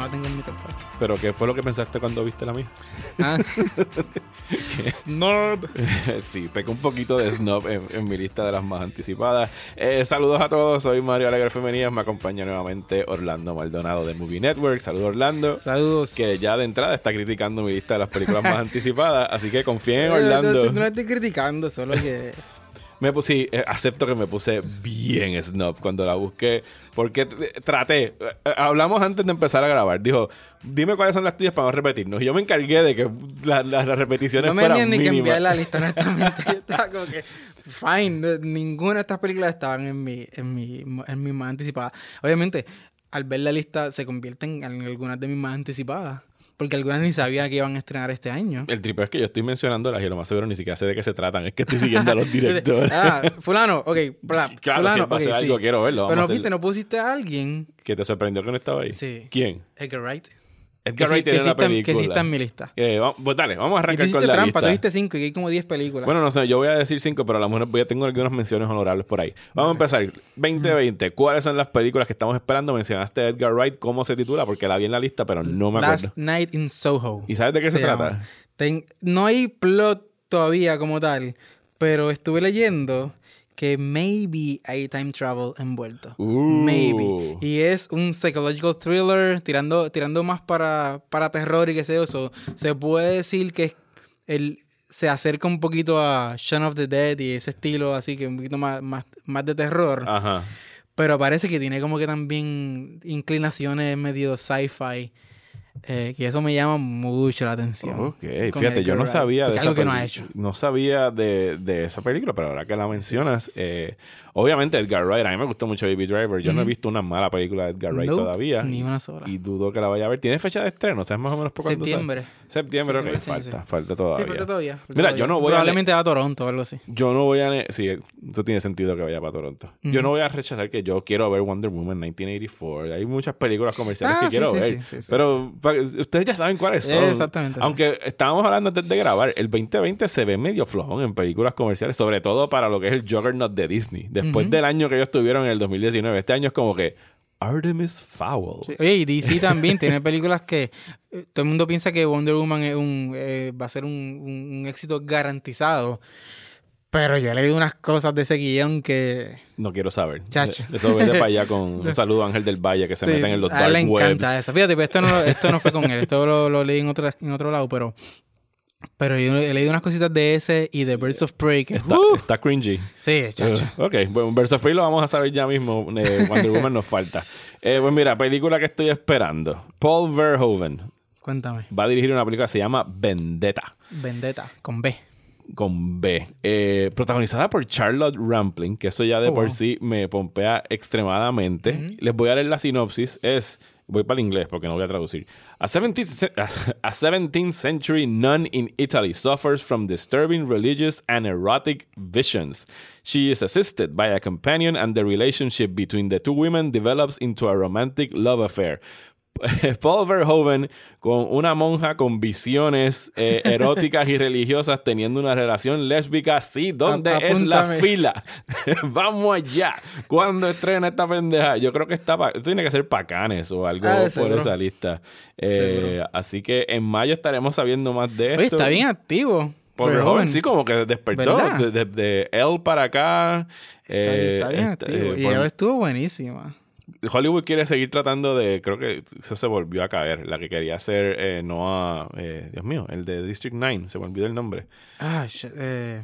no la tengo en mi top 5. ¿Pero qué fue lo que pensaste cuando viste la mía? Ah. Snob. sí, pequé un poquito de snob en, en mi lista de las más anticipadas. Eh, saludos a todos, soy Mario Alegre Femenías, me acompaña nuevamente Orlando Maldonado de Movie Network. Saludos Orlando. Saludos. Que ya de entrada está criticando mi lista de las películas más anticipadas, así que confíen en no- Orlando. No, no estoy criticando, solo que. Me puse, sí, eh, acepto que me puse bien snob cuando la busqué, porque traté, eh, hablamos antes de empezar a grabar, dijo, dime cuáles son las tuyas para no repetirnos, y yo me encargué de que la- la- las repeticiones No me fueran ni que enviar la lista, honestamente. Yo estaba como que. Fine. ninguna de estas películas estaban en mi, en mi, en mi más anticipada. Obviamente, al ver la lista, se convierten en algunas de mis más anticipadas. Porque algunas ni sabía que iban a estrenar este año. El triple es que yo estoy mencionándolas y lo más seguro ni siquiera sé de qué se tratan, es que estoy siguiendo a los directores. ah, fulano, ok. bla, claro, fulano, si él va a hacer ok, sí. algo, quiero verlo. Pero no viste, no pusiste a alguien. ¿Que te sorprendió que no estaba ahí? Sí. ¿Quién? Edgar Wright. Edgar que, Wright tiene que, sí una está, que película. sí está en mi lista. Eh, vamos, pues dale, vamos a Y tú arrancar con la trampa, tú lista. viste cinco y hay como 10 películas. Bueno, no sé, yo voy a decir cinco, pero a lo mejor voy a, tengo algunas menciones honorables por ahí. Vamos a empezar. 2020, ¿cuáles son las películas que estamos esperando? Mencionaste a Edgar Wright, ¿cómo se titula? Porque la vi en la lista, pero no me acuerdo. Last Night in Soho. ¿Y sabes de qué se, trata? Ten- no hay plot todavía como tal, pero estuve leyendo que maybe hay time travel envuelto. Uh. Maybe. Y es un psychological thriller tirando, tirando más para, para terror y qué sé yo. So, se puede decir que el, se acerca un poquito a Shaun of the Dead y ese estilo así que un poquito más, más, más de terror. Ajá. Pero parece que tiene como que también inclinaciones medio sci-fi. Eh, que eso me llama mucho la atención. Ok, fíjate, yo no sabía de esa algo que no ha hecho. No sabía de, de esa película, pero ahora que la mencionas, eh, obviamente Edgar Wright, a mí me gustó mucho Baby Driver. Yo no he visto una mala película de Edgar Wright Nope, todavía. Ni una sola. Y dudo que la vaya a ver. ¿Tiene fecha de estreno? ¿Sabes más o menos por cuándo? Septiembre. Septiembre, ok, Septiembre, falta, sí. falta todavía. Sí, falta todavía. falta Mira, todavía. yo no voy a Probablemente va a Toronto o algo así. Yo no voy a... Sí, eso tiene sentido que vaya para Toronto. Yo Ujú. no voy a rechazar que yo quiero ver Wonder Woman 1984. Hay muchas películas comerciales Ah, que sí, quiero ver. sí, sí, sí. Pero ustedes ya saben cuáles son. Exactamente. sí. Aunque estábamos hablando antes de grabar, el 2020 se ve medio flojón en películas comerciales, sobre todo para lo que es el Juggernaut de Disney. Después del año que ellos tuvieron en el 2019, este año es como que Artemis Fowl. Sí. Oye, y DC también tiene películas que eh, todo el mundo piensa que Wonder Woman es un, eh, va a ser un, un- un éxito garantizado. Pero yo he leído unas cosas de ese guion que... No quiero saber. Chacho. Eso vete para allá con un saludo a Ángel del Valle que se Sí, meten en los a él dark le webs. encanta eso. Fíjate, pero esto no, esto no fue con él. Esto lo, lo leí en otro, en otro lado, pero... Pero yo he leído unas cositas de ese y de Birds of Prey que... Está, ¡uh! está cringy. sí, chacho. Uh, ok, bueno, Verso Free lo vamos a saber ya mismo. Eh, Wonder Woman nos falta. Eh, pues mira, película que estoy esperando. Paul Verhoeven Cuéntame. va a dirigir una película que se llama Vendetta, Vendetta, con B. con B. Eh, protagonizada por Charlotte Rampling, que eso ya de Oh, por wow. sí me pompea extremadamente. Les voy a leer la sinopsis. Es, voy para el inglés porque no voy a traducir. A 17th, ce- a 17th century nun in Italy suffers from disturbing religious and erotic visions. She is assisted by a companion and the relationship between the two women develops into a romantic love affair. Paul Verhoeven con una monja con visiones eh, eróticas y religiosas teniendo una relación lésbica. Sí, ¿dónde A- es la fila? Vamos allá. ¿Cuándo estrena esta pendeja? Yo creo que está tiene que ser Pacanes o algo Ah, por esa lista. Eh, así que en mayo estaremos sabiendo más de esto. Oye, está bien activo. Paul Verhoeven. Sí como que despertó ¿Verdad? de, él para acá. Está, Eh, está bien este, activo. eh, y ella estuvo buenísima. Hollywood quiere seguir tratando de. Creo que eso se volvió a caer. La que quería hacer eh, Noah. eh, Dios mío, el de District 9. Se me olvidó el nombre. Ah, eh,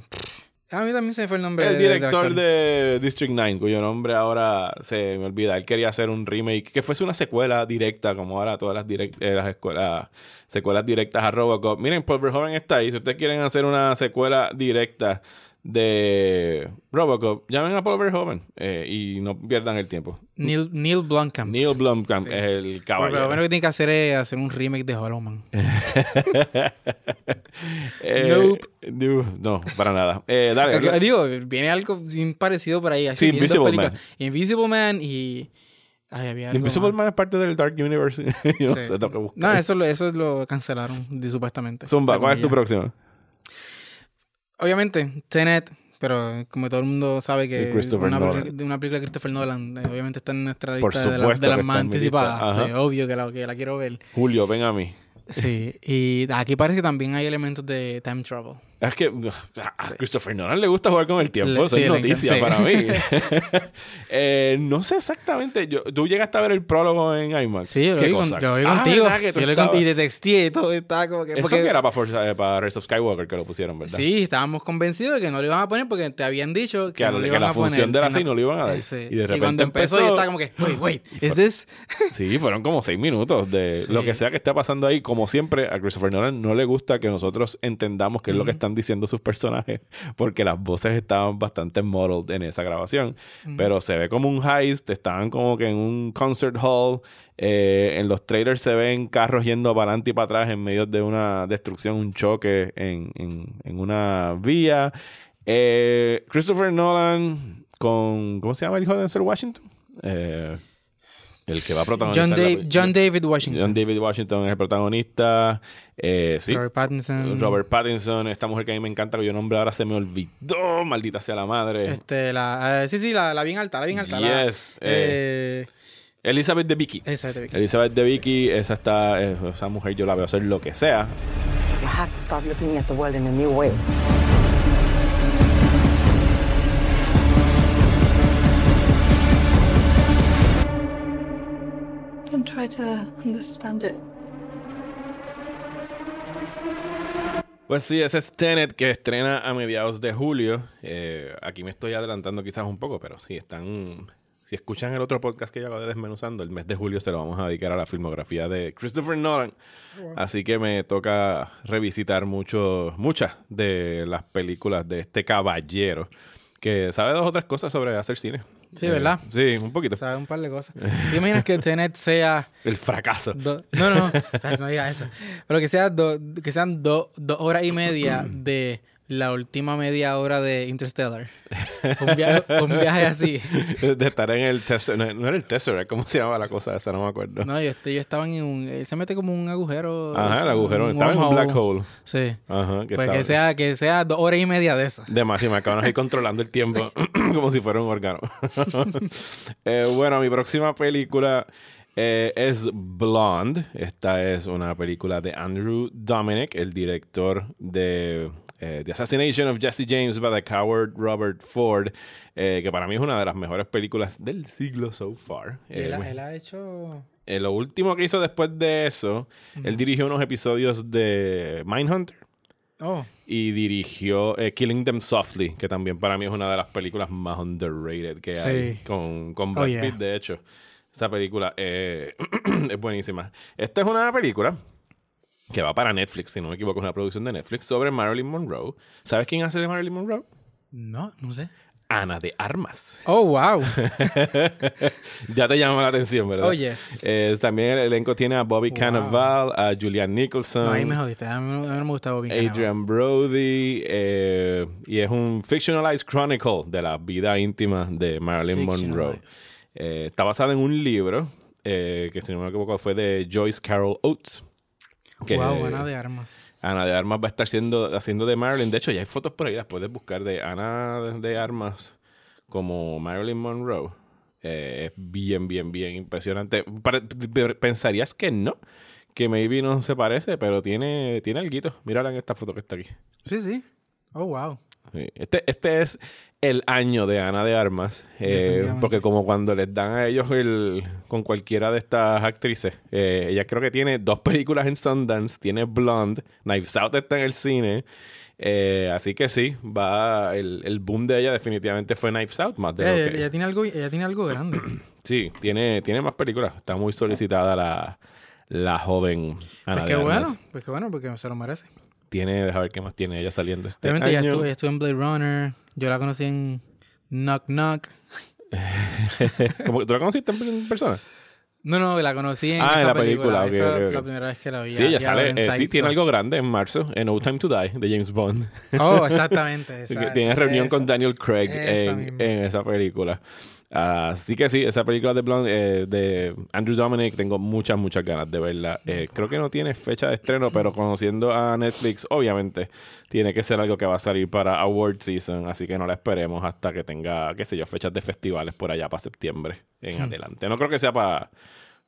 a mí también se me fue el nombre. El director de District 9, cuyo nombre ahora se me olvida. Él quería hacer un remake que fuese una secuela directa, como ahora todas las, direct- eh, las escuelas, secuelas directas a Robocop. Miren, Paul Verhoeven está ahí. Si ustedes quieren hacer una secuela directa de Robocop, llamen a Paul Verhoeven eh, y no pierdan el tiempo. Neil, Neil Blomkamp. Neil Blomkamp Sí. es el caballero. lo que tiene que hacer es hacer un remake de Hollow Man. Eh, Nope. no, para nada. Eh, dale. Digo, viene algo parecido por ahí. Sí, Invisible. Man. Invisible Man y... Ay, había algo Invisible. Man es parte del Dark Universe. No Sí. sé. No, eso, lo- eso lo cancelaron, supuestamente. Zumba, ¿cuál es tu comillas. Obviamente, Tenet, pero como todo el mundo sabe que una, de una película de Christopher Nolan, eh, obviamente está en nuestra lista de, la- de las más anticipadas. Sí, obvio que la, que la quiero ver. Julio, ven a mí. Sí, y aquí parece que también hay elementos de time travel. Es que a Christopher Nolan le gusta jugar con el tiempo. Eso sí, es noticia encanta, para mí. Eh, no sé exactamente. Yo, ¿Tú llegaste a ver el prólogo en IMAX? Sí, yo lo ¿Qué vi, con- yo vi Ah, contigo. ¿verdad que tú Yo lo vi con- estabas- y te texté y todo. Estaba como que. Eso porque- que era para, Forza- eh, para Rise of Skywalker que lo pusieron, ¿verdad? Sí, estábamos convencidos de que no lo iban a poner porque te habían dicho que, Que, no lo que iban la a poner. función de la Y 6 no lo iban a dar. Sí. Y de repente cuando empezó, yo estaba como que, wait, wait, ¿is this? Sí, fueron como seis minutos de Sí. lo que sea que esté pasando ahí. Como siempre, a Christopher Nolan no le gusta que nosotros entendamos qué es lo que están diciendo sus personajes, porque las voces estaban bastante modeled en esa grabación. Pero se ve como un heist, estaban como que en un concert hall. eh, en los trailers se ven carros yendo para adelante y para atrás en medio de una destrucción, un choque en, en- en una vía. Eh, Christopher Nolan con. ¿Cómo se llama el hijo de Denzel Washington? Eh, el que va a protagonizar. John, Dave- David Washington. John David Washington es el protagonista. Eh, sí. Robert Pattinson. Robert Pattinson, esta mujer que a mí me encanta, cuyo nombre ahora se me olvidó, maldita sea la madre. Este, la, eh, sí, sí, la, la bien alta, la bien alta. la- Yes, eh, Elizabeth de Vicky. esa de Vicky. Elizabeth de Vicky, esa está, esa mujer yo la veo hacer lo que sea. You have to start looking at the world in a new way. And try to understand it. Pues sí, ese es Tenet que estrena a mediados de julio. Eh, aquí me estoy adelantando quizás un poco, pero sí, están... Si escuchan el otro podcast que yo hago de Desmenuzando, el mes de julio se lo vamos a dedicar a la filmografía de Christopher Nolan. Así que me toca revisitar mucho, muchas de las películas de este caballero que sabe dos o tres cosas sobre hacer cine. Sí, Eh, ¿verdad? sí, un poquito. Sabe un par de cosas. ¿Te imaginas que Tenet sea... El fracaso. do- no, no, o sea, no digas eso. Pero que, sea do- que sean do- dos horas y media de la última media hora de Interstellar. Un viaje, un viaje así. De estar en el Tesseract. No, no era el Tesseract, ¿cómo se llama la cosa esa? No me acuerdo. No, yo, estoy, yo estaba en un... Él se mete como un agujero. Ajá, el agujero. Estaba en un black hole. Sí. Ajá, que Pues que sea, que sea dos horas y media de eso. De más, y me acaban ahí controlando el tiempo como si fuera un órgano. Eh, bueno, mi próxima película eh, es Blonde. Esta es una película de Andrew Dominic, el director de eh, The Assassination of Jesse James by the Coward Robert Ford, eh, que para mí es una de las mejores películas del siglo so far. Y Eh, él, él ha hecho... eh, lo último que hizo después de eso, él dirigió unos episodios de Mindhunter Oh, y dirigió eh, Killing Them Softly, que también para mí es una de las películas más underrated que hay Sí. con, con Brad Oh, yeah. Pitt, de hecho. Esa película eh, es buenísima. Esta es una película que va para Netflix, si no me equivoco, es una producción de Netflix sobre Marilyn Monroe. ¿Sabes quién hace de Marilyn Monroe? no, no sé. Ana de Armas. Oh, wow. ya te llama la atención, ¿verdad? Oh, yes. Eh, también el elenco tiene a Bobby Cannavale, a Julian Nicholson. No, ahí me jodiste. A mí, no me gusta Bobby Cannavale. Adrian Brody eh, y es un fictionalized chronicle de la vida íntima de Marilyn Monroe. Eh, está basada en un libro eh, que si no me equivoco fue de Joyce Carol Oates. Que Wow, Ana de Armas. Ana de Armas va a estar siendo, haciendo de Marilyn. De hecho, ya hay fotos por ahí, las puedes buscar de Ana de, Armas como Marilyn Monroe. Eh, es bien, bien, bien impresionante. Pensarías que no, que maybe no se parece, pero tiene, tiene algo. Mírala en esta foto que está aquí. Sí, sí. Oh, wow. Este, este es el año de Ana de Armas, eh, porque como cuando les dan a ellos el con cualquiera de estas actrices, eh, ella creo que tiene dos películas en Sundance, tiene Blonde, Knives Out está en el cine, eh, así que sí, va el, el boom de ella definitivamente fue Knives Out más de lo Ella, que- ella tiene algo, ella tiene algo grande. sí, tiene, tiene más películas, está muy solicitada la, la joven Ana pues de qué Armas. bueno, pues qué bueno, porque se lo merece. Tiene, déjame ver qué más tiene ella saliendo este ella año. estuvo, ella estuvo en Blade Runner. Yo la conocí en Knock Knock. ¿Cómo- ¿Tú la conociste en en persona? No, no, la conocí en Ah, en esa la película, Fue ok, la, ok, ok. la primera vez que la vi. Sí, ya- ella sale, en eh, sí, tiene algo grande en marzo, en No Time to Die, de James Bond. Oh, exactamente. Tiene reunión esa. con Daniel Craig Esa en, en esa película. Así que sí, esa película de, Blonde, eh, de Andrew Dominic, tengo muchas, muchas ganas de verla. Eh, creo que no tiene fecha de estreno, pero conociendo a Netflix, obviamente, tiene que ser algo que va a salir para Award Season, así que no la esperemos hasta que tenga, qué sé yo, fechas de festivales por allá para septiembre en adelante. No creo que sea para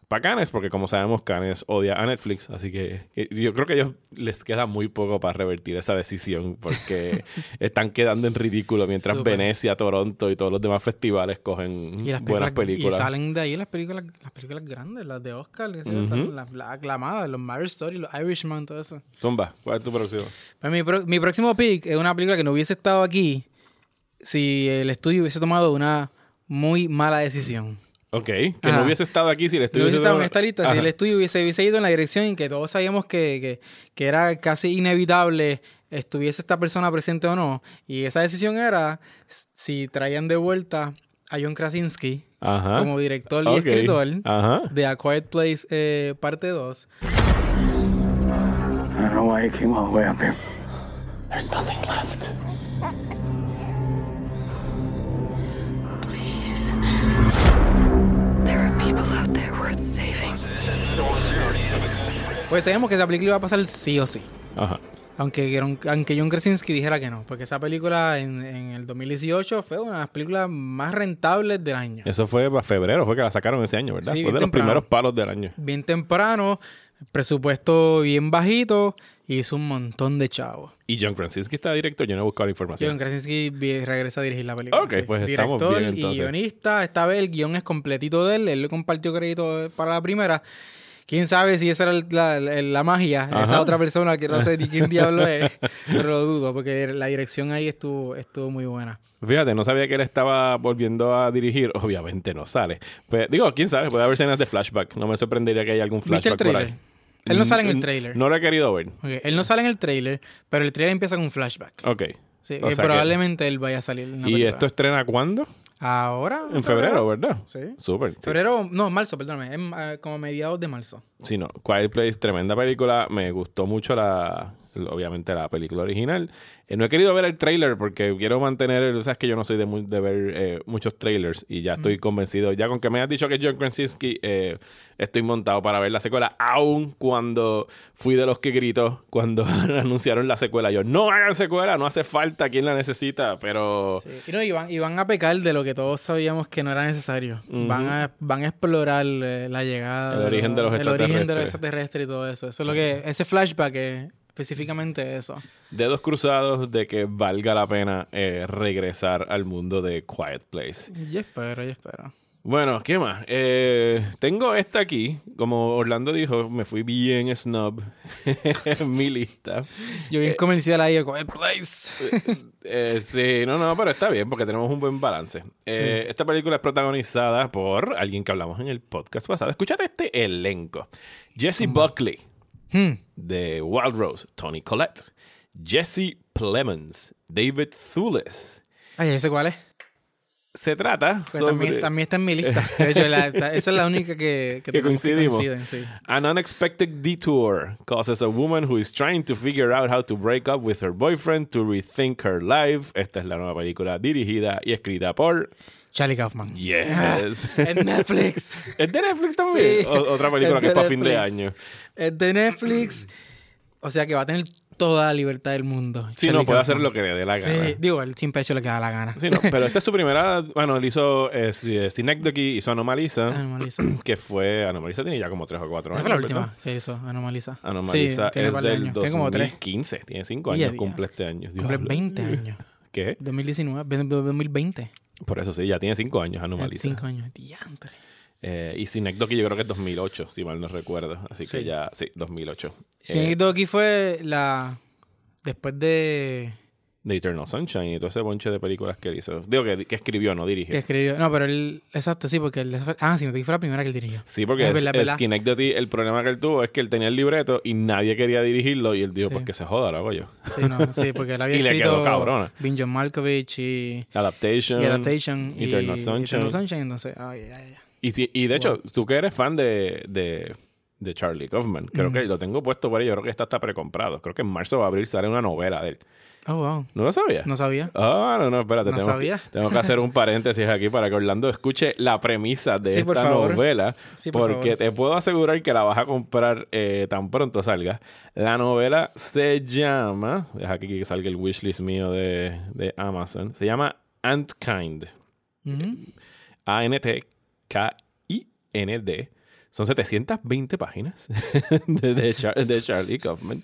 para Canes, porque como sabemos, Canes odia a Netflix, así que, que yo creo que a ellos les queda muy poco para revertir esa decisión, porque están quedando en ridículo mientras Súper. Venecia, Toronto y todos los demás festivales cogen buenas películas. Y salen de ahí las películas, las películas grandes, las de Oscar, que salen las, las aclamadas, los Marriage Story, los Irishman, todo eso. Zumba, ¿cuál es tu próximo? Pues mi, pro- mi próximo pick es una película que no hubiese estado aquí si el estudio hubiese tomado una muy mala decisión. Ok, que Ajá. no hubiese estado aquí si el No estudio hubiese estado en esta lista, si Ajá. el estudio hubiese, hubiese ido en la dirección en que todos sabíamos que, que, que era casi inevitable estuviese esta persona presente o no. Y esa decisión era si traían de vuelta a John Krasinski Ajá. como director y Ok. escritor Ajá. de A Quiet Place eh, parte 2. I don't know why you came all the way up here. There's nothing left. Pues sabíamos que esa película iba a pasar sí o sí. Ajá. Aunque, John- aunque John Krasinski dijera que no, porque esa película en, en el 2018 fue una de las películas más rentables del año. Eso fue para febrero, fue que la sacaron ese año, ¿verdad? Sí, fue bien de los primeros palos del año. Bien temprano, presupuesto bien bajito, y hizo un montón de chavos. Y John Krasinski está director, yo no he buscado la información. John Krasinski regresa a dirigir la película. Ok, pues estamos Director y guionista. Esta vez el guion es completito de él. Él le compartió crédito para la primera. Quién sabe si esa era la, la- la magia, Ajá. esa otra persona que no sé ni quién diablo es, pero lo dudo, porque la dirección ahí estuvo, estuvo muy buena. Fíjate, no sabía que él estaba volviendo a dirigir. Obviamente no sale. Pues, digo, quién sabe, puede haber escenas de flashback. No me sorprendería que haya algún ¿Viste el flashback por ahí. Él no sale en el Mm, trailer. No lo he querido ver. Él no sale en el trailer, pero el trailer empieza con un flashback. Ok. Sí, que- probablemente él vaya a salir. en ¿Y película. esto estrena cuándo? Ahora. En febrero, ¿verdad? Sí. Súper. sí. Febrero, no, marzo, perdóname. Es eh, como mediados de marzo. Sí, no. Quiet Place, tremenda película. Me gustó mucho la, obviamente la película original. Eh, no he querido ver el trailer porque quiero mantener, el- sabes que yo no soy de, mu- de ver eh, muchos trailers y ya estoy convencido. Ya con que me hayas dicho que es John Krasinski, eh, estoy montado para ver la secuela. Aún cuando fui de los que gritó cuando anunciaron la secuela. Yo, no hagan secuela, no hace falta, ¿quién la necesita? Pero... Sí. Y, no, y, van, y van a pecar de lo que todos sabíamos que no era necesario. van, a, van a explorar eh, la llegada. El origen de los El origen de los extraterrestres. extraterrestres y todo eso. Eso es lo que. Ese flashback es específicamente eso. Dedos cruzados de que valga la pena eh, regresar al mundo de Quiet Place. Yo espero, yo espero. Bueno, ¿qué más? Eh, tengo esta aquí. Como Orlando dijo, me fui bien snob en mi lista. Yo bien comercial ahí, con el place. Eh, sí, no, no, pero está bien porque tenemos un buen balance. Eh, Esta película es protagonizada por alguien que hablamos en el podcast pasado. Escúchate este elenco. Jesse Buckley, Hmm. de Wild Rose, Tony Collette, Jesse Plemons, David Thewlis. Ay, ¿ese cuál es? Se trata Pues sobre... también, también está en mi lista. De hecho, la- esa es la única que, que, que coincidimos. coinciden, sí. An unexpected detour causes a woman who is trying to figure out how to break up with her boyfriend to rethink her life. Esta es la nueva película dirigida y escrita por Charlie Kaufman. Yes. En Netflix. ¿Es de Netflix también? Sí. Otra película Es que es para fin de año. Es de Netflix. O sea que va a tener toda la libertad del mundo. Sí, Charlie no, puede hacer lo que le dé la Sí, gana. digo, él siempre ha hecho lo que da la gana. Sí, no, pero esta es su primera. Bueno, él hizo eh, Synecdoche, hizo Anomalisa, Anomalisa. que fue. Anomalisa tiene ya como tres o cuatro Esa años. fue la ¿verdad? última que hizo, Anomalisa. Anomalisa sí, tiene es del años. Tiene como tres. 2015, tiene cinco Y a años, día. cumple este año. Cumple Diablo. 20 años. ¿Qué? 2019, 2020. Por eso sí, ya tiene cinco años Anomalisa. 5 años. Diantre. Eh, y Synecdoche yo creo que es 2008, si mal no recuerdo. Así que ya, sí, 2008. Sí, Eh, fue la. Después de. De Eternal Sunshine y todo ese bonche de películas que él hizo. Digo que, que escribió, no dirigió. Que escribió. No, pero él. Exacto, sí, porque él. Ah, sí, fue la primera que él dirigió. Sí, porque Es es, verdad, es verdad. Synecdoche, el problema que él tuvo es que él tenía el libreto y nadie quería dirigirlo y él dijo, Sí. pues que se joda, lo hago yo. Sí, no, sí, porque él había Y le quedó cabrona. Vin John Malkovich y. Adaptation. Y Adaptation. y Eternal Sunshine. Eternal Sunshine, entonces. Ay, ay, ay. Y, y de hecho, tú que eres fan de, de, de Charlie Kaufman. Creo Mm. que lo tengo puesto por ahí. Yo creo que está hasta precomprado. Creo que en marzo o abril sale una novela de él. Oh, wow. ¿No lo sabía? No sabía. Ah, no, no, espérate. No tengo, sabía. Tengo que hacer un paréntesis aquí para que Orlando escuche la premisa de Sí, por esta favor. novela. Sí, por porque favor. te puedo asegurar que la vas a comprar eh, tan pronto salga. La novela se llama. Deja aquí que salga el wishlist mío de, de Amazon. Se llama Antkind. Ujú. A-N-T-K-I-N-D. Son 720 páginas de, de Char- de Charlie Kaufman.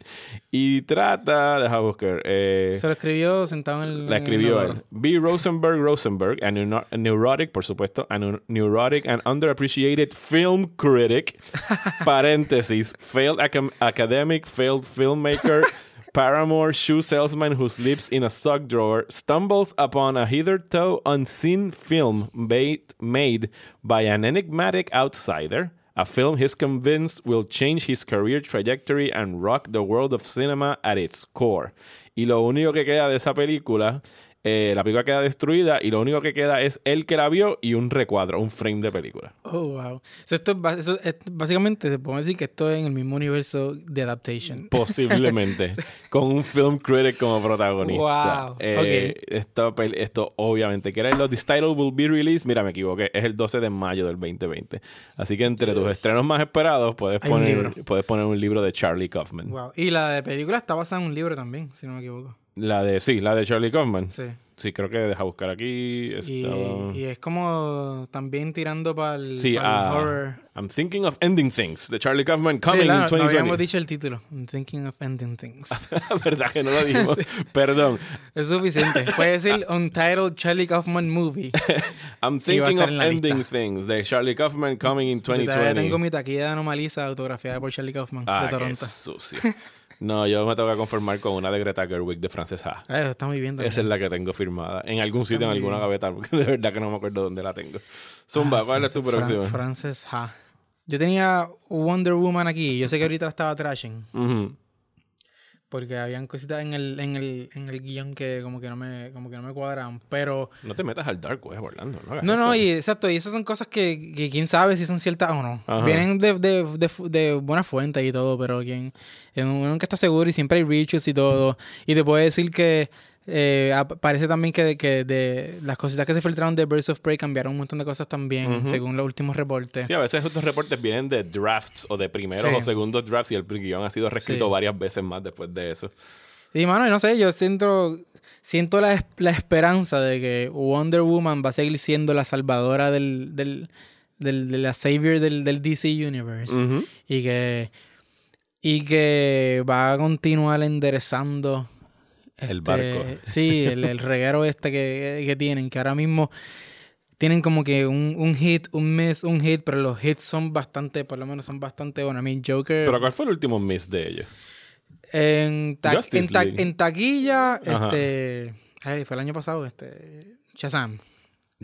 Y trata, deja buscar. eh, Se lo escribió sentado en el. la en el escribió él. B. Rosenberg Rosenberg, a, neu- a neurotic, por supuesto, a neu- neurotic and underappreciated film critic, paréntesis, failed academic, failed filmmaker, Paramore shoe salesman who sleeps in a sock drawer, stumbles upon a hitherto unseen film made by an enigmatic outsider. A film he's convinced will change his career trajectory and rock the world of cinema at its core. Y lo único que queda de esa película, eh, la película queda destruida y lo único que queda es él que la vio y un recuadro, un frame de película. Oh, wow. So, esto es, eso es- básicamente se puede decir que esto es en el mismo universo de adaptation. Posiblemente. con un film critic como protagonista. Wow, Eh, esto, pel- esto, obviamente, que era los This title will be released. Mira, me equivoqué. Es el 12 de mayo del 2020. Así que entre tus estrenos más esperados puedes Hay un poner, libro. puedes poner un libro de Charlie Kaufman. Wow. Y la de película está basada en un libro también, si no me equivoco. La de, sí, la de Charlie Kaufman. Sí. Sí, creo que deja buscar aquí. Y, estaba- y es como también tirando para el, Sí, ah, horror. I'm thinking of ending things. De Charlie Kaufman Sí, coming la- in no 2020. habíamos dicho el título. I'm thinking of ending things. ¿Verdad que no lo dijimos? Perdón. es suficiente. Puede decir Untitled Charlie Kaufman Movie. I'm Y thinking of ending lista. things. De Charlie Kaufman coming in Yo todavía 2020. tengo mi taquilla de Anomalisa autografiada por Charlie Kaufman Ah, de qué Toronto. sucio. No, yo me tengo que conformar con una de Greta Gerwig de Frances Ha. Ah, Eso está muy bien. también. Esa es la que tengo firmada. En algún sitio, en alguna bien. gaveta, porque de verdad que no me acuerdo dónde la tengo. Zumba, ¿cuál es tu Fran- próxima? Frances Ha. Yo tenía Wonder Woman aquí. Yo sé que ahorita la estaba trashing. Porque habían cositas en el, en el, en el guion que como que no me, como que no me cuadraban. Pero. No te metas al Dark Web, Orlando. No, No, no, eso. y exacto, y esas son cosas que, que quién sabe si son ciertas o no. Ajá. Vienen de, de, de, fu- de buena fuente y todo, pero quien uno nunca está seguro y siempre hay rechus y todo. Y te puedo decir que eh, parece también que, que de las cositas que se filtraron de Birds of Prey cambiaron un montón de cosas también, según los últimos reportes. Sí, a veces estos reportes vienen de drafts o de primeros Sí. o segundos drafts y el guion ha sido reescrito Sí. varias veces más después de eso. Y mano, no sé, yo siento, siento la, la esperanza de que Wonder Woman va a seguir siendo la salvadora del, del, del- de la savior del, del DC Universe. Ujú. Y que y que va a continuar enderezando El este, barco. Sí, el, el reguero este que, que tienen, que ahora mismo tienen como que un, un hit, un miss, un hit, pero los hits son bastante, por lo menos son bastante buenos. I mean, Joker Pero ¿cuál fue el último miss de ellos? en, ta- en, ta- League. en taquilla, Ajá. este. Ay, fue el año pasado, este. Shazam.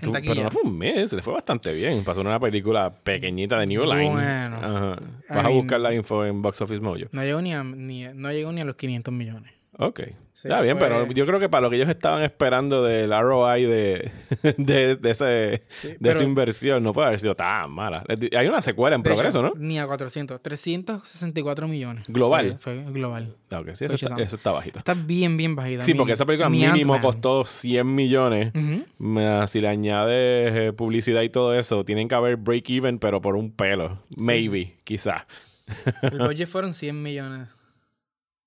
Tú- pero no fue un mes, le fue bastante bien. Pasó en una película pequeñita de New Line. Bueno. Ajá. I Vas a mean- buscar la info en Box Office Mojo. No llegó ni a, ni, no llegó ni a los 500 millones. Ok. Sí, Está bien, fue- pero yo creo que para lo que ellos estaban esperando del ROI de, de, de, ese, de pero- esa inversión, no puede haber sido tan mala. Hay una secuela en De progreso, hecho, ¿no? Ni a 400. 364 millones. Global. Fue, fue global. Ah, ok, sí, eso, está, eso está bajito. Está bien, bien bajita. Sí, porque esa película ni mínimo Ant-Man. costó 100 millones. Más Si le añades eh, publicidad y todo eso, tienen que haber break-even, pero por un pelo. Maybe, quizá. El budget fueron 100 millones.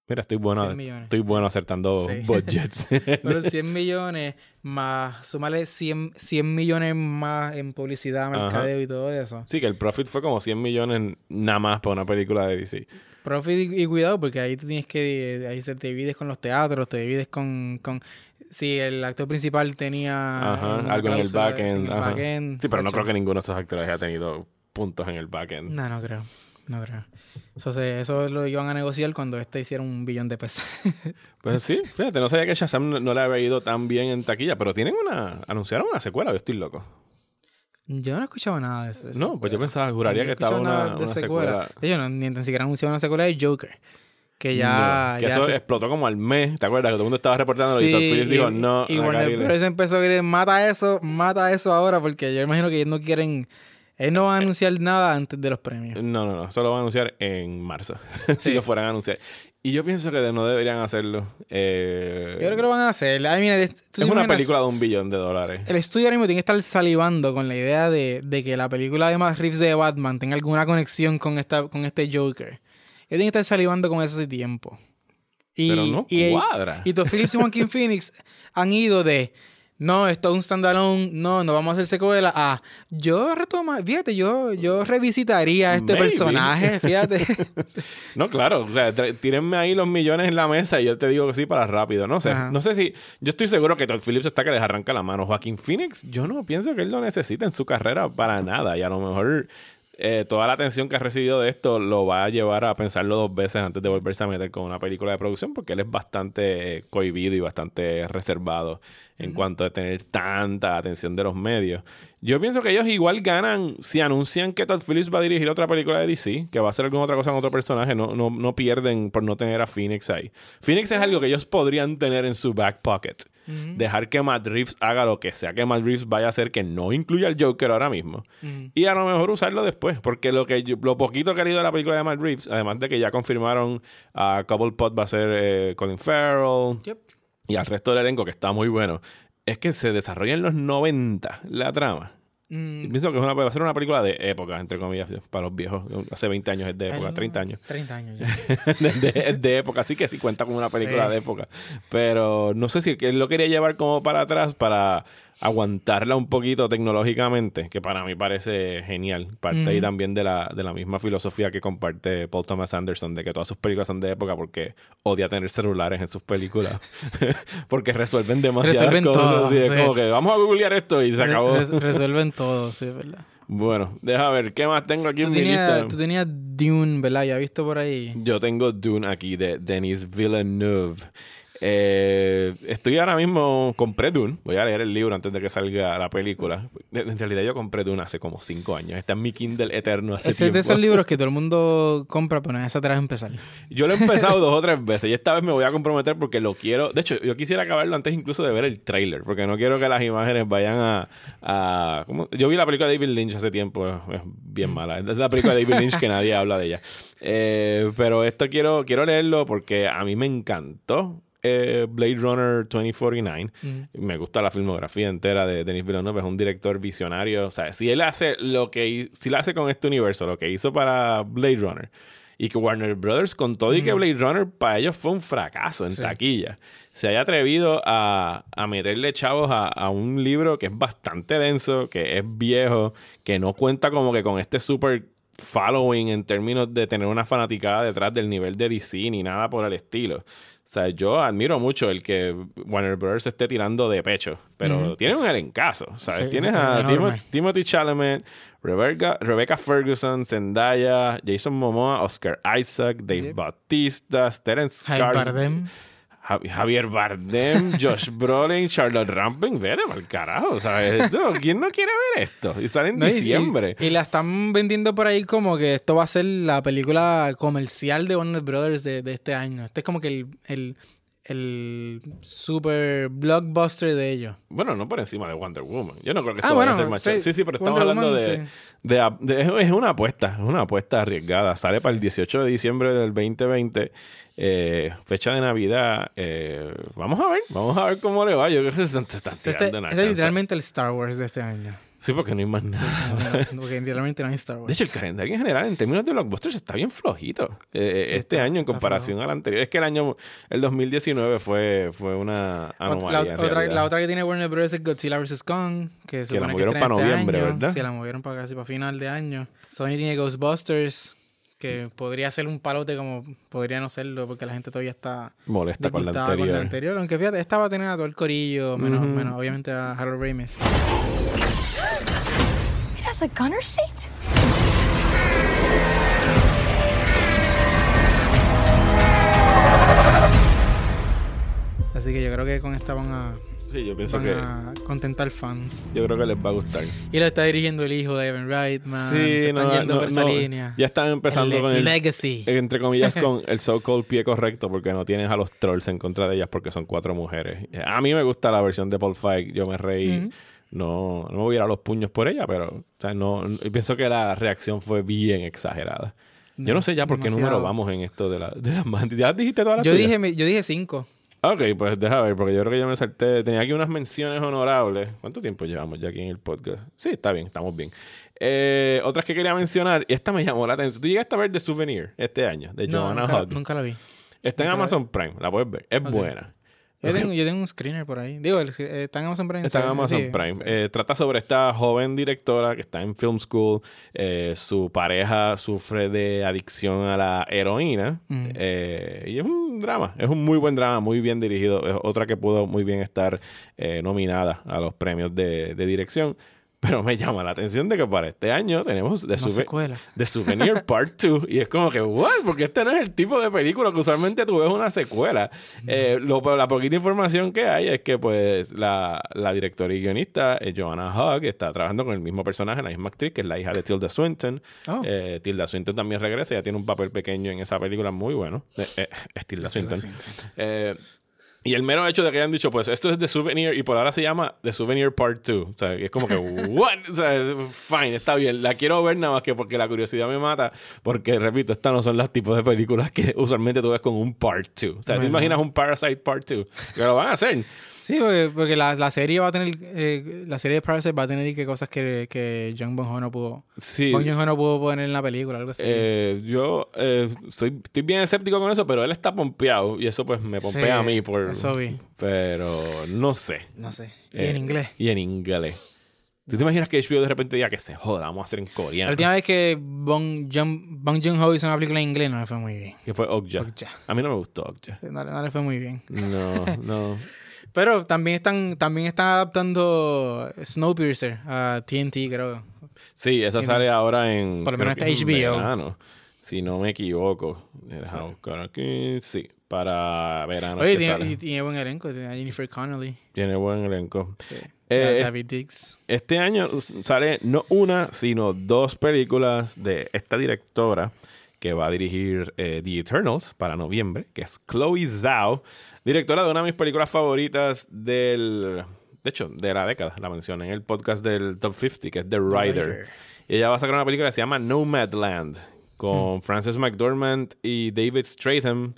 Mira, estoy bueno, 100 millones. estoy bueno acertando Sí. budgets. Fueron 100 millones más, súmale 100, 100 millones más en publicidad, Ajá. mercadeo y todo eso. sí, que el profit fue como 100 millones nada más para una película de DC. Profit y, y cuidado, porque ahí tienes que. Ahí se te divides con los teatros, te divides con. con si el actor principal tenía. Ajá, algo en el backend. Sí, pero no creo que ninguno de esos actores haya tenido puntos en el backend. No, no creo. No creo. Eso, se- eso lo iban a negociar cuando este hiciera un billón de pesos. Pues sí, fíjate, no sabía que Shazam no, no le había ido tan bien en taquilla, pero tienen una. Anunciaron una secuela, yo estoy loco. yo no he escuchado nada de eso. No, pues yo pensaba, juraría No que estaba una, de una secuela. secuela. No, ni tan siquiera anunciaron una secuela de Joker. Que ya. No, que ya eso se- explotó como al mes, ¿te acuerdas? Que todo el mundo estaba reportando Sí, y Phillips dijo, no, Y Warner Bros. empezó a gritar, mata eso, mata eso ahora, porque yo imagino que ellos no quieren Él no va a anunciar nada antes de los premios. No, no, no. Eso lo van a anunciar en marzo. si lo fueran a anunciar. Y yo pienso que no deberían hacerlo. Eh, Yo creo que lo van a hacer. Ay, mira, es una película de un billón de dólares. El estudio ahora mismo tiene que estar salivando con la idea de, de que la película de Matt Reeves de Batman tenga alguna conexión con, esta, con este Joker. Ellos tienen que estar salivando con eso hace tiempo. Y, Pero no y, cuadra. Y Todd Phillips y Joaquin Phoenix han ido de no, esto es un standalone, no, no vamos a hacer secuela. A yo retoma, fíjate, yo, yo revisitaría a este Maybe. personaje, fíjate. No, claro, o sea, tírenme ahí los millones en la mesa y yo te digo que sí para rápido. No sé, Ajá. no sé si. Yo estoy seguro que Todd Phillips está que les arranca la mano. Joaquín Phoenix, yo no pienso que él lo necesita en su carrera para nada. Y a lo mejor eh, toda la atención que ha recibido de esto lo va a llevar a pensarlo dos veces antes de volverse a meter con una película de producción, porque él es bastante cohibido y bastante reservado en cuanto a tener tanta atención de los medios. Yo pienso que ellos igual ganan si anuncian que Todd Phillips va a dirigir otra película de DC, que va a hacer alguna otra cosa con otro personaje, no, no, no pierden por no tener a Phoenix ahí. Phoenix es algo que ellos podrían tener en su back pocket. Dejar que Matt Reeves haga lo que sea que Matt Reeves vaya a hacer que no incluya al Joker ahora mismo. Y a lo mejor usarlo después, porque lo que yo- lo poquito que de la película de Matt Reeves, además de que ya confirmaron a Couple Pot va a ser eh, Colin Farrell, Yep. y al resto del elenco, que está muy bueno, es que se desarrolla en los 90 la trama. Mm, Pienso que es una, va a ser una película de época, entre comillas, para los viejos. Hace 20 años es de época, el- 30 años. 30 años ya. de, de- es de época, así que sí cuenta como una película Sí. de época. Pero no sé si él lo quería llevar como para atrás para aguantarla un poquito tecnológicamente, que para mí parece genial. Parte ahí también de la, de la misma filosofía que comparte Paul Thomas Anderson, de que todas sus películas son de época porque odia tener celulares en sus películas. porque resuelven demasiadas Resuelven cosas. todo, es como que vamos a googlear esto y se acabó. Res- resuelven todo, sí, ¿verdad? Bueno, deja ver, ¿qué más tengo aquí en mi tenías, lista? tú tenías Dune, ¿verdad? Ya visto por ahí. Yo tengo Dune aquí de Denis Villeneuve. Eh, estoy ahora mismo, compré Dune, voy a leer el libro antes de que salga la película. En realidad yo compré Dune hace como cinco años, está en mi Kindle eterno hace Ese es de tiempo. esos libros que todo el mundo compra, pero esa te la vas a empezar. Yo lo he empezado dos o tres veces y esta vez me voy a comprometer porque lo quiero. De hecho, yo quisiera acabarlo antes incluso de ver el trailer, porque no quiero que las imágenes vayan a. Yo vi la película de David Lynch hace tiempo, es, es bien mala. Es la película de David Lynch que nadie habla de ella. Eh, pero esto quiero, quiero leerlo porque a mí me encantó. Eh, Blade Runner 2049. Me gusta la filmografía entera de Denis Villeneuve. Es un director visionario. O sea, si él hace lo que si él hace con este universo, lo que hizo para Blade Runner, y que Warner Brothers, con todo y que Blade Runner para ellos fue un fracaso en Sí. taquilla, se haya atrevido a, a meterle chavos a, a un libro que es bastante denso, que es viejo, que no cuenta como que con este super following en términos de tener una fanaticada detrás del nivel de DC ni nada por el estilo. O sea, yo admiro mucho el que Warner Brothers esté tirando de pecho, pero tiene un elencazo, ¿sabes? Sí, Tienes sí, a enorme. Timo- Timothy Chalamet, Rebecca, Rebecca Ferguson, Zendaya, Jason Momoa, Oscar Isaac, Dave Yep. Bautista, Terence. Javi- Javier Bardem, Josh Brolin, Charlotte Rampling, vete mal carajo, ¿sabes? No, ¿Quién no quiere ver esto? Y sale en No, diciembre. Y, y la están vendiendo por ahí como que esto va a ser la película comercial de Warner Brothers de, de este año. Este es como que el, el, el super blockbuster de ellos. Bueno, no por encima de Wonder Woman. Yo no creo que Ah, esto vaya a ser más sí. Sí, sí, pero estamos Wonder hablando Woman, de, sí. de, de- Es una apuesta, es una apuesta arriesgada. Sale para el 18 de diciembre del 2020, eh, fecha de Navidad. eh, vamos a ver, vamos a ver cómo le va. Yo creo que se están, se están tirando Este, este es literalmente el Star Wars de este año. Sí, porque no hay más nada. Porque literalmente no hay Star Wars. De hecho, el calendario en general, en términos de blockbusters, está bien flojito eh, Sí, este está- año en comparación al anterior. Es que el año, el 2019 fue, fue una anomalía. la, otra, la otra que tiene Warner Bros. es Godzilla vs. Kong, que se Que la que movieron estrena para este noviembre, año. ¿verdad? Sí, la movieron para casi para final de año. Sony tiene Ghostbusters, que podría ser un palote como podría no serlo, porque la gente todavía está Molesta con la anterior. con la anterior. Aunque fíjate, esta va a tener a todo el corillo, menos, menos obviamente a Harold Ramis. It has a gunner seat? Así que yo creo que con esta van a, Sí, yo pienso van que a contentar fans. yo creo que les va a gustar. Y lo está dirigiendo el hijo de Evan Reitman. se están yendo por esa línea. Ya están empezando El con el Legacy. entre comillas con el so-called pie correcto porque no tienes a los trolls en contra de ellas porque son cuatro mujeres. A mí me gusta la versión de Paul Feig, yo me reí no, no me voy a ir a los puños por ella, pero o sea, no, pienso que la reacción fue bien exagerada. Yo no sé ya por qué número vamos en esto de, la, de las mantis. ¿Ya dijiste todas las Yo tuyas? dije, yo dije cinco. Ok, pues deja ver, porque yo creo que yo me salté. Tenía aquí unas menciones honorables. ¿Cuánto tiempo llevamos ya aquí en el podcast? Sí, está bien, estamos bien. Eh, otras que quería mencionar, y esta me llamó la atención. Tú llegaste a ver The Souvenir este año, de No, Joanna nunca, Hogg. nunca la vi. Está en Amazon Prime, la puedes ver. Es buena. Yo tengo, yo tengo un screener por ahí. Digo, el- eh, está en Amazon Prime. Está en. Amazon Sí, Prime. sí. Eh, trata sobre esta joven directora que está en film school. Eh, su pareja sufre de adicción a la heroína. Eh, y es un drama. Es un muy buen drama, muy bien dirigido. Es otra que pudo muy bien estar eh, nominada a los premios de, de dirección. Pero me llama la atención de que para este año tenemos The, Una Souve- secuela. The Souvenir Part 2. Y es como que, ¿what? Porque este no es el tipo de película que usualmente tú ves una secuela. Eh, lo, la poquita información que hay es que, pues, la, la directora y guionista, eh, Joanna Hogg, está trabajando con el mismo personaje, la misma actriz, que es la hija de Tilda Swinton. Oh. Eh, Tilda Swinton también regresa, ya tiene un papel pequeño en esa película muy bueno. Eh, eh, es Tilda Swinton. Y el mero hecho de que hayan dicho, pues esto es The Souvenir y por ahora se llama The Souvenir Part 2. O sea, es como que, what? O sea, fine, está bien. La quiero ver nada más que porque la curiosidad me mata. Porque, repito, estas no son los tipos de películas que usualmente tú ves con un Part 2. O sea, ¿te imaginas un Parasite Part 2? Que lo van a hacer. Sí, porque, porque la, la serie va a tener. eh, la serie de Parasite va a tener que cosas que, que John Bon no pudo. Sí. Bong Joon-ho no pudo poner en la película, algo así. Eh, yo eh, soy, estoy bien escéptico con eso, pero él está pompeado y eso pues me pompea Sí, a mí por... eso vi. Pero no sé. no sé. Y en inglés. Y en inglés. ¿Tú te imaginas que HBO de repente diga que se joda, vamos a hacer en coreano? La última vez que Bong, Joon- Joon-ho hizo una película en inglés no le fue muy bien. Que fue Okja. A mí no me gustó Okja. No, no le fue muy bien. No, no. Pero también están, también están adaptando Snowpiercer a TNT, creo. Sí, esa sale ahora en. Por lo menos está HBO. verano, si no me equivoco. Buscar aquí. Sí, para verano. Oye, tiene, y tiene buen elenco. Tiene a Jennifer Connelly. Tiene buen elenco. Sí. Eh, David Dix. Este año sale no una, sino dos películas de esta directora que va a dirigir eh, The Eternals para noviembre, que es Chloe Zhao, directora de una de mis películas favoritas del... De hecho, de la década, la mencioné en el podcast del Top 50, que es The Rider. Rider. Y ella va a sacar una película que se llama Nomadland, con Frances McDormand y David Stratham.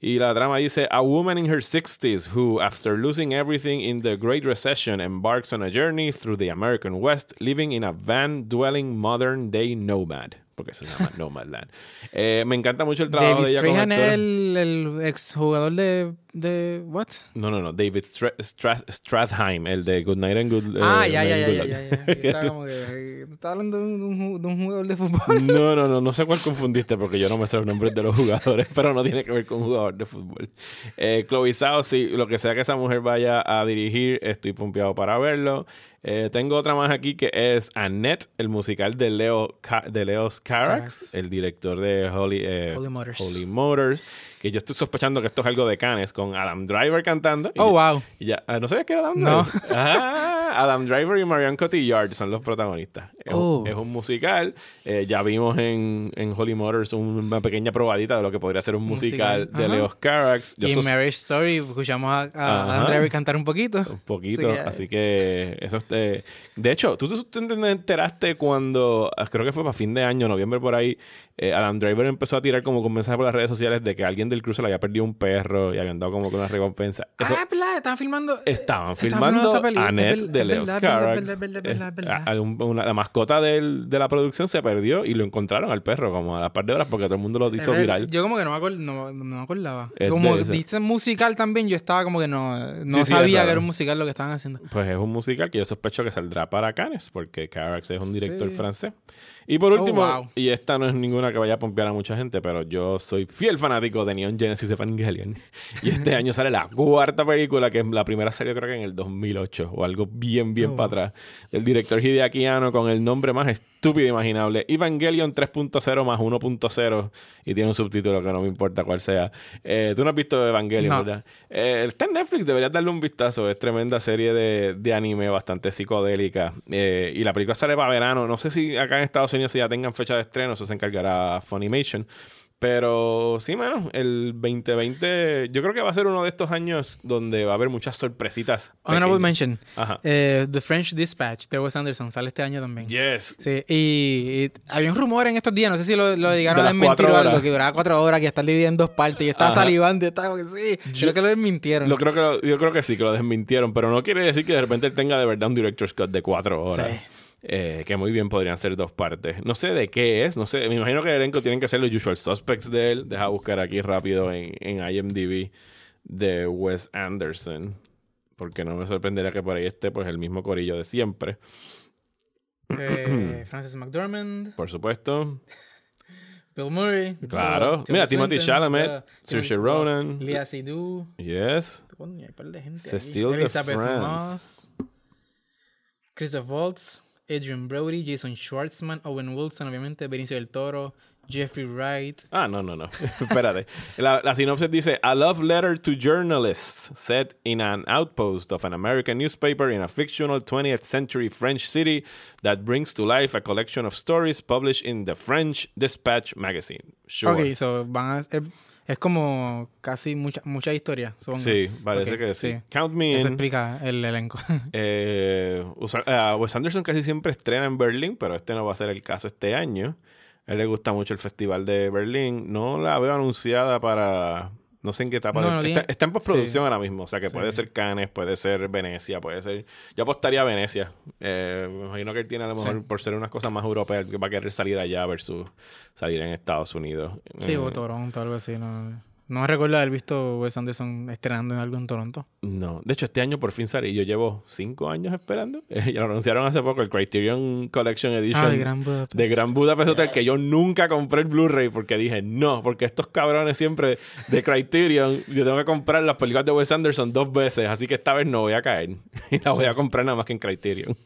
Y la trama dice, A woman in her 60s who, after losing everything in the Great Recession, embarks on a journey through the American West, living in a van-dwelling modern-day nomad. Porque se llama Nomadland. Eh, me encanta mucho el trabajo David de ella Strahan es el, el exjugador de, de... ¿What? No, no, no. David Stra- Stra- Strathheim, el de Good Night and Good ah, eh, ya, ya, ya, ya, ya, ya. Estaba como que... eh, Estaba hablando de un, de un jugador de fútbol. No, no, no, no sé cuál confundiste porque yo no me sé los nombres de los jugadores, pero no tiene que ver con un jugador de fútbol. Eh, Chloe Zhao, sí, lo que sea que esa mujer vaya a dirigir, estoy pompeado para verlo. Eh, tengo otra más aquí que es Annette, el musical de Leo Ca- de Leos Carax, Carax. el director de Holy, eh, Holy Motors. Holy Motors, que yo estoy sospechando que esto es algo de Cannes con Adam Driver cantando. Oh, wow. y ya, ah, ¿No sabías que era Adam No. Driver? Ah, Adam Driver y Marianne Cotillard son los protagonistas. Es, un- Oh. es un musical. Eh, ya vimos en, en Holy Motors una pequeña probadita de lo que podría ser un musical, Musical. de. Leos Carax. Yo y en sos- Marriage Story escuchamos a. Adam Driver cantar un poquito. un poquito, Así que- así que eso es de, de hecho, tú, tú te enteraste cuando ah, creo que fue para fin de año, noviembre por ahí, eh, Adam Driver empezó a tirar como con mensajes por las redes sociales de que alguien del cruce le había perdido un perro y habían dado como que una recompensa. Eso, ah, verdad, estaban filmando. Estaban estaban filmando a Annette de Leos Carax. Eh, la mascota del- de la producción se perdió y lo encontraron al perro como a las par de horas porque todo el mundo lo hizo viral. Yo como que no me, acuer- no, no me acordaba. Es como dice musical también, yo estaba como que no, no Sí, sabía que era un musical lo que estaban haciendo. Pues es un musical que yo sospecho que saldrá para Cannes, porque Carax es un director Sí. francés. Y por Oh, último, wow. y esta no es ninguna que vaya a pompear a mucha gente, pero yo soy fiel fanático de Neon Genesis Evangelion. Y este año sale la cuarta película, que es la primera salió creo que en el 2008, o algo bien, bien Oh, para atrás, del director Hideaki Anno con el nombre más estúpido imaginable, Evangelion 3.0 más 1.0, y tiene un subtítulo que no me importa cuál sea. Eh, Tú no has visto Evangelion, No. ¿verdad? Eh, está en Netflix, deberías darle un vistazo. Es tremenda serie de, de anime bastante psicodélica. Eh, y la película sale para verano. No sé si acá en Estados Unidos si ya tengan fecha de estreno, eso se encargará Funimation. Pero sí, mano, el 2020 yo creo que va a ser uno de estos años donde va a haber muchas sorpresitas. Honorable mention. Ajá. eh, The French Dispatch de Wes Anderson sale este año también. Yes. Sí, y, y había un rumor en estos días, no sé si lo, lo llegaron De a desmentir o algo, que duraba cuatro horas, que está dividido en dos partes. Yo estaba Ajá. salivando, yo que sí, creo que lo desmintieron. Lo creo que lo- yo creo que sí, que lo desmintieron, pero no quiere decir que de repente él tenga de verdad un director's cut de cuatro horas. Sí. Eh, que muy bien podrían ser dos partes. No sé de qué es, no sé. Me imagino que el elenco tienen que ser los usual suspects de él. Deja buscar aquí rápido en, en IMDb de Wes Anderson. Porque no me sorprendería que por ahí esté pues el mismo corillo de siempre. Eh, Francis McDormand, Por supuesto. Bill Murray. Claro. Mira, Timothy Chalamet, yeah, Saoirse Ronan. Lea Seydoux. Yes. Coño, hay par de gente de Elizabeth France. Moss. Christoph Waltz. Adrian Brody. Jason Schwartzman. Owen Wilson, obviamente. Benicio del Toro. Jeffrey Wright. Ah, no, no, no. Espérate. La, la sinopsis dice: A love letter to journalists set in an outpost of an American newspaper in a fictional 20th century French city that brings to life a collection of stories published in the French Dispatch magazine. Sure. Ok, so van a, es, como casi mucha, mucha historia, supongo. Sí, parece que sí. Count me Eso in. explica el elenco. Eh, eh, Wes Anderson casi siempre estrena en Berlín, pero este no va a ser el caso este año. A él le gusta mucho el festival de Berlín. No la veo anunciada para. No sé en qué etapa. No, de- no, está, en postproducción sí. ahora mismo. O sea que Sí. puede ser Cannes, puede ser Venecia, puede ser. Yo apostaría a Venecia. Eh, me imagino que él tiene a lo mejor, Sí. por ser unas cosas más europeas, que va a querer salir allá versus salir en Estados Unidos. sí, Eh, o Toronto, algo así. No, no me recuerdo haber visto Wes Anderson estrenando en algo en Toronto. No, de hecho este año por fin sale y yo llevo cinco años esperando. ya lo anunciaron hace poco el Criterion Collection Edition Ah, de Gran Budapest. de Gran Budapest Hotel que yo nunca compré el Blu-ray porque dije no, porque estos cabrones siempre de Criterion yo tengo que comprar las películas de Wes Anderson dos veces, así que esta vez no voy a caer y la voy a comprar nada más que en Criterion.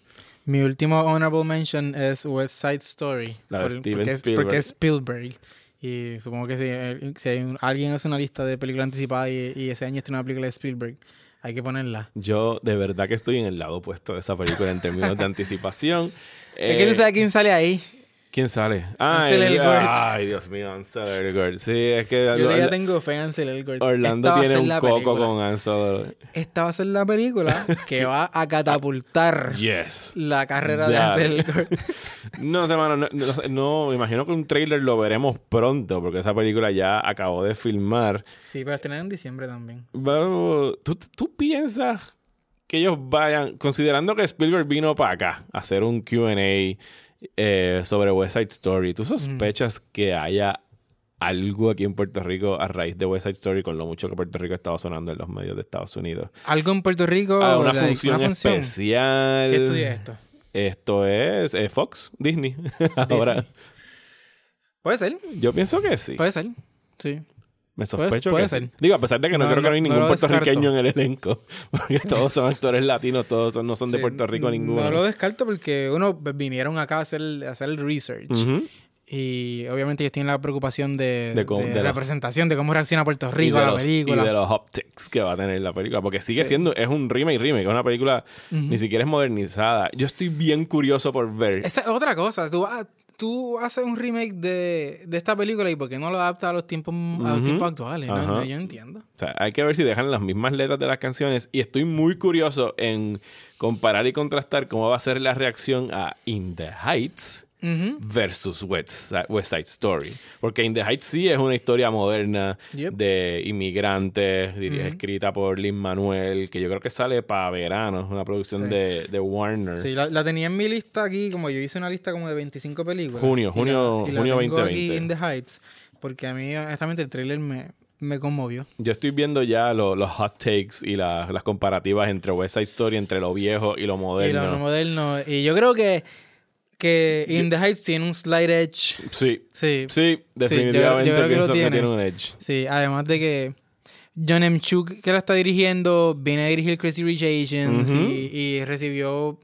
Mi último honorable mention es West Side Story. La de Steven porque, es, Spielberg. porque es Spielberg. Y supongo que si, eh, si hay un- alguien hace una lista de películas anticipadas y, y ese año estrena una película de Spielberg, hay que ponerla. Yo de verdad que estoy en el lado opuesto de esa película en términos de anticipación. es que Eh, tú sabes quién sale ahí. ¿Quién sale? Ay, Ansel Elgort. ay, Dios mío, Ansel Elgort. Sí, es que Yo ya tengo fe en Ansel Elgort. Orlando Esta tiene un coco película. con Ansel. Esta va a ser la película que va a catapultar Yes. la carrera de. Ansel Elgort. No sé, mano, no, no no, me imagino que un trailer lo veremos pronto, porque esa película ya acabó de filmar. Sí, pero estrenan en diciembre también. ¿Tú, tú piensas que ellos vayan, considerando que Spielberg vino para acá a hacer un QA eh, sobre West Side Story, ¿tú sospechas que haya algo aquí en Puerto Rico a raíz de West Side Story con lo mucho que Puerto Rico ha estado sonando en los medios de Estados Unidos? Algo en Puerto Rico. Ah, una, like, función especial. ¿Qué estudia esto? Esto es eh, Fox, Disney. Ahora, Puede ser, yo pienso que sí. puede ser. Sí. Me puede- sospecho puede que ser. sí. Digo, a pesar de que no, No, creo que no hay no- no ningún lo puertorriqueño en el elenco. Porque todos son actores latinos, todos son- no son de Sí, Puerto Rico ninguno. No lo descarto porque uno pues, vinieron acá a hacer, a hacer el research. Ujú. Y obviamente ellos tienen la preocupación de, De cómo- de de los- representación, de cómo reacciona Puerto y Rico de, a la los, y película. de los optics que va a tener la película. Porque sigue Sí. siendo, es un remake, remake. Es una película ni siquiera es modernizada. Yo estoy bien curioso por ver. Esa es otra cosa. Tú, ha- tú haces un remake de, de esta película y por qué no lo adaptas a los tiempos, a los tiempos actuales. ¿no? Yo no entiendo. O sea, hay que ver si dejan las mismas letras de las canciones. Y estoy muy curioso en comparar y contrastar cómo va a ser la reacción a In the Heights Versus West, West Side Story. Porque In the Heights sí es una historia moderna Yep. de inmigrantes, diría, escrita por Lin Manuel, que yo creo que sale para verano, es una producción Sí. de, de Warner. Sí, la, la tenía en mi lista aquí, como yo hice una lista como de 25 películas. Junio, Y junio- la, y la junio tengo 2020. aquí in the Heights, porque a mí, honestamente, el trailer me, me conmovió. Yo estoy viendo ya lo- los hot takes y la- las comparativas entre West Side Story, entre lo viejo y lo Y moderno. lo moderno. Y yo creo que, que In the Heights tiene un slight edge. Sí, Sí. sí, definitivamente yo creo que lo que tiene. tiene un edge. Sí, además de que John M. Chu, que la está dirigiendo, viene a dirigir Crazy Rich Asians y, y recibió.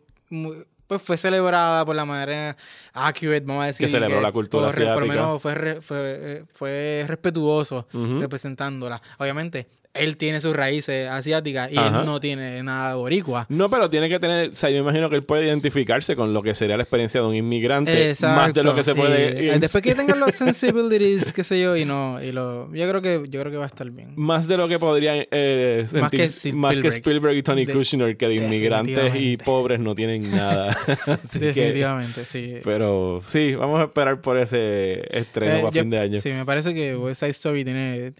Pues fue celebrada por la manera accurate, vamos a decir. Que celebró la cultura por, re- Por lo asiática. menos fue, fue, eh, fue respetuoso representándola. Obviamente, él tiene sus raíces asiáticas y Ajá. él no tiene nada boricua. No, pero tiene que tener, o sea, yo me imagino que él puede identificarse con lo que sería la experiencia de un inmigrante Exacto. más de lo que se puede Y, eh, después que tengan los sensibilities, qué sé yo, y no, y lo, yo creo que, yo creo que va a estar bien. más de lo que podría eh, Más que sentir- más que Spielberg. Y Tony De- Kushner que de inmigrantes y pobres no tienen nada que- Definitivamente, sí. pero sí vamos a esperar por ese estreno Eh, para yo- fin de año Sí, me parece que West Side Story tiene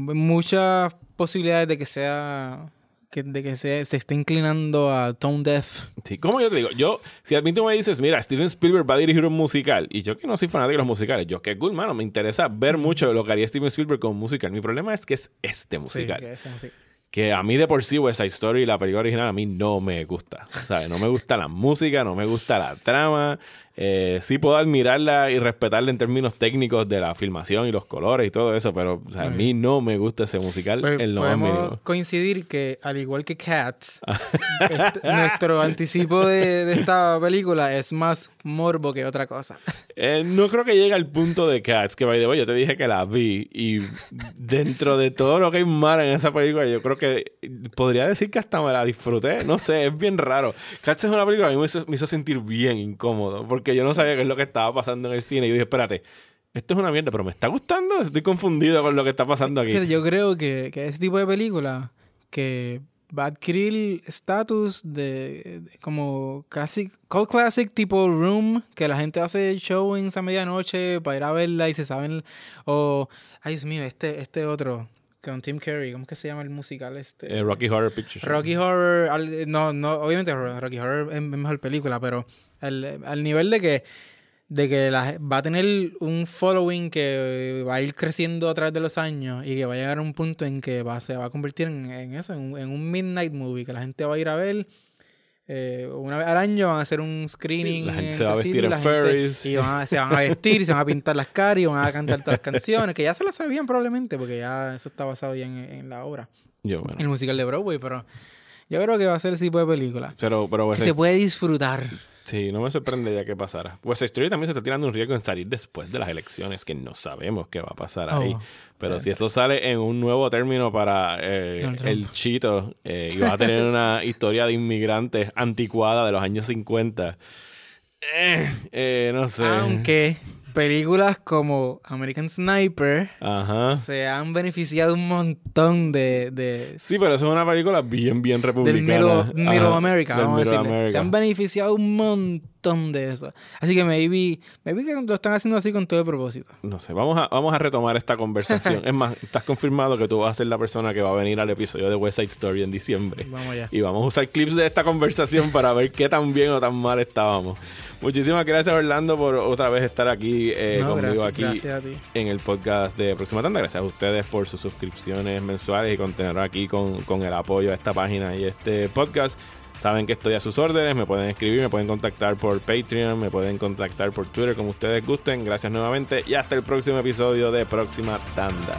muchas posibilidades de que sea que, de que se, se esté inclinando a tone deaf. Sí, como yo te digo, yo, si a mí tú me dices, mira, Steven Spielberg va a dirigir un musical, y yo que no soy fanático de los musicales, yo que cool, mano, me interesa ver mucho de lo que haría Steven Spielberg con un musical. Mi problema es que es este Sí, musical. que esa música. que a mí de por sí West Side Story, la película original, a mí no me gusta. ¿sabes? No me gusta la música, no me gusta la trama. Eh, sí puedo admirarla y respetarla en términos técnicos de la filmación y los colores y todo eso, pero o sea, a mí no me gusta ese musical Pues, en lo más mínimo. coincidir que, al igual que Cats, este- nuestro anticipo de, de esta película es más morbo que otra cosa. Eh, no creo que llegue al punto de Cats, que by the way, yo te dije que la vi y dentro de todo lo que hay mal en esa película, yo creo que podría decir que hasta me la disfruté. No sé, es bien raro. Cats es una película que a mí me hizo, me hizo sentir bien incómodo porque yo no sabía qué es lo que estaba pasando en el cine. Y yo dije, espérate, esto es una mierda, pero me está gustando. Estoy confundido con lo que está pasando aquí. Yo creo que, que ese tipo de película que va a adquirir estatus de, de como classic, cult classic tipo Room, que la gente hace showings a medianoche para ir a verla y se saben, o, ay Dios mío, este, este otro, con Tim Curry, ¿cómo es que se llama el musical este? Eh, Rocky Horror Picture Show. Rocky Horror, no, no, obviamente Rocky Horror es mejor película, pero al, al nivel de que, de que la- va a tener un following que va a ir creciendo a través de los años y que va a llegar a un punto en que va, se va a convertir en, en eso, en, un- en un midnight movie, que la gente va a ir a ver. eh, una vez al año van a hacer un screening. La gente en se va a vestir en furries. Y van a- se van a vestir, y se van a pintar las caras y van a cantar todas las canciones, que ya se las sabían probablemente, porque ya eso está basado ya en, en la obra Yo, bueno. el musical de Broadway, pero yo creo que va a ser ese tipo de película. Pero, pero Que West se puede disfrutar. Sí, no me sorprendería que pasara. Side Story también se está tirando un riesgo en salir después de las elecciones, que no sabemos qué va a pasar Oh. ahí. Pero si eso sale en un nuevo término para eh, el chito eh, y va a tener una historia de inmigrantes anticuada de los años 50, eh, eh, no sé. Aunque películas como American Sniper Ajá. se han beneficiado un montón de, de Sí, pero eso es una película bien, bien del republicana. Middle, Middle America, del vamos a decirle. America. Se han beneficiado un montón de eso. Así que maybe, maybe que lo están haciendo así con todo el propósito. No sé, vamos a, vamos a retomar esta conversación. es más, estás confirmado que tú vas a ser la persona que va a venir al episodio de West Side Story en diciembre. Vamos allá. Y vamos a usar clips de esta conversación para ver qué tan bien o tan mal estábamos. Muchísimas gracias, Orlando, por otra vez estar aquí eh, No, conmigo gracias, aquí gracias en el podcast de Próxima Tanda. Gracias a ustedes por sus suscripciones mensuales y continuar aquí con, con el apoyo a esta página y este podcast. Saben que estoy a sus órdenes, me pueden escribir, me pueden contactar por Patreon, me pueden contactar por Twitter, como ustedes gusten. Gracias nuevamente y hasta el próximo episodio de Próxima Tanda.